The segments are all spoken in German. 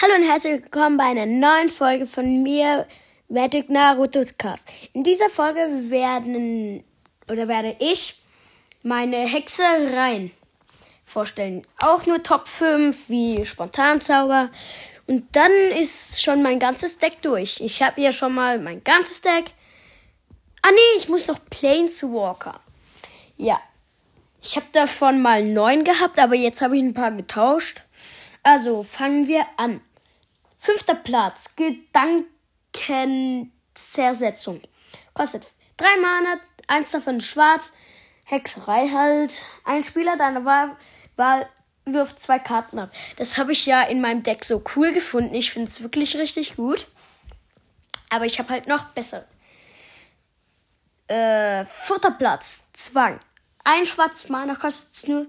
Hallo und herzlich willkommen bei einer neuen Folge von mir, Magic Naruto Cast. In dieser Folge werden oder werde ich meine Hexereien vorstellen. Auch nur Top 5 wie Spontanzauber. Und dann ist schon mein ganzes Deck durch. Ich habe hier schon mal mein ganzes Deck. Ah nee, ich muss noch Planeswalker. Ja. Ich habe davon mal neun gehabt, aber jetzt habe ich ein paar getauscht. Also fangen wir an. Fünfter Platz. Gedankenzersetzung. Kostet drei Mana, eins davon schwarz. Hexerei halt. Ein Spieler deiner Wahl, Wahl wirft zwei Karten ab. Das habe ich ja in meinem Deck so cool gefunden. Ich finde es wirklich richtig gut. Aber ich habe halt noch bessere. Äh, vierter Platz. Zwang. Ein schwarzes Mana kostet nur.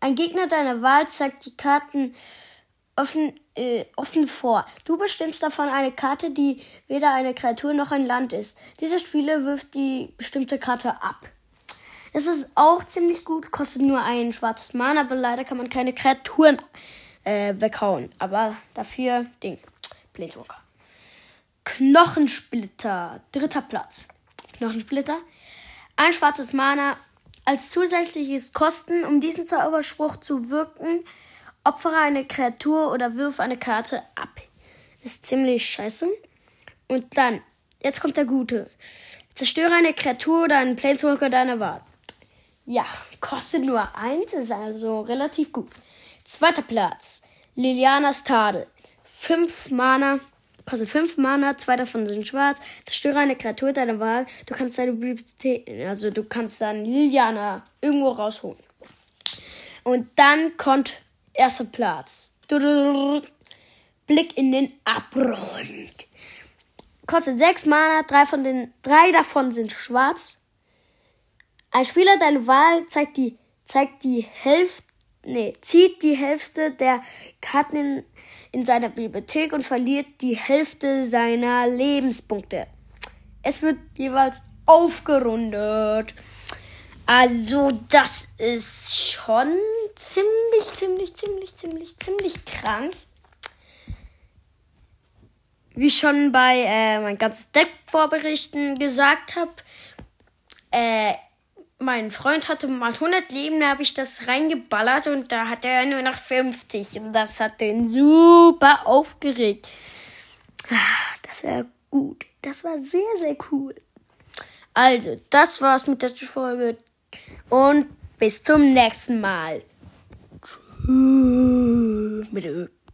Ein Gegner deiner Wahl zeigt die Karten offen, äh, offen vor. Du bestimmst davon eine Karte, die weder eine Kreatur noch ein Land ist. Dieser Spieler wirft die bestimmte Karte ab. Das ist auch ziemlich gut, kostet nur ein schwarzes Mana, aber leider kann man keine Kreaturen äh, weghauen. Aber dafür Ding. Planeswalker. Knochensplitter, dritter Platz. Knochensplitter. Ein schwarzes Mana als zusätzliches Kosten, um diesen Zauberspruch zu wirken, Opfere eine Kreatur oder wirf eine Karte ab. Ist ziemlich scheiße. Und dann, jetzt kommt der Gute. Zerstöre eine Kreatur oder einen Planeswalker deiner Wahl. Ja, kostet nur eins, ist also relativ gut. Zweiter Platz. Lilianas Tadel. Fünf Mana. Kostet fünf Mana, zwei davon sind schwarz. Zerstöre eine Kreatur deiner Wahl. Du kannst deine Bibliothek, also du kannst dann Liliana irgendwo rausholen. Und dann kommt Erster Platz. Blick in den Abgrund. Kostet 6 Mana, drei, von den, drei davon sind schwarz. Ein Spieler deiner Wahl zeigt die, zeigt die Hälfte, nee, zieht die Hälfte der Karten in, in seiner Bibliothek und verliert die Hälfte seiner Lebenspunkte. Es wird jeweils aufgerundet. Also, das ist schon ziemlich, ziemlich, ziemlich, ziemlich, ziemlich krank. Wie schon bei äh, mein ganzes Deck vorberichten gesagt habe, äh, mein Freund hatte mal 100 Leben, da habe ich das reingeballert und da hatte er nur noch 50 und das hat den super aufgeregt. Ah, das wäre gut. Das war sehr, sehr cool. Also, das war's mit der Folge und bis zum nächsten Mal. Ooh.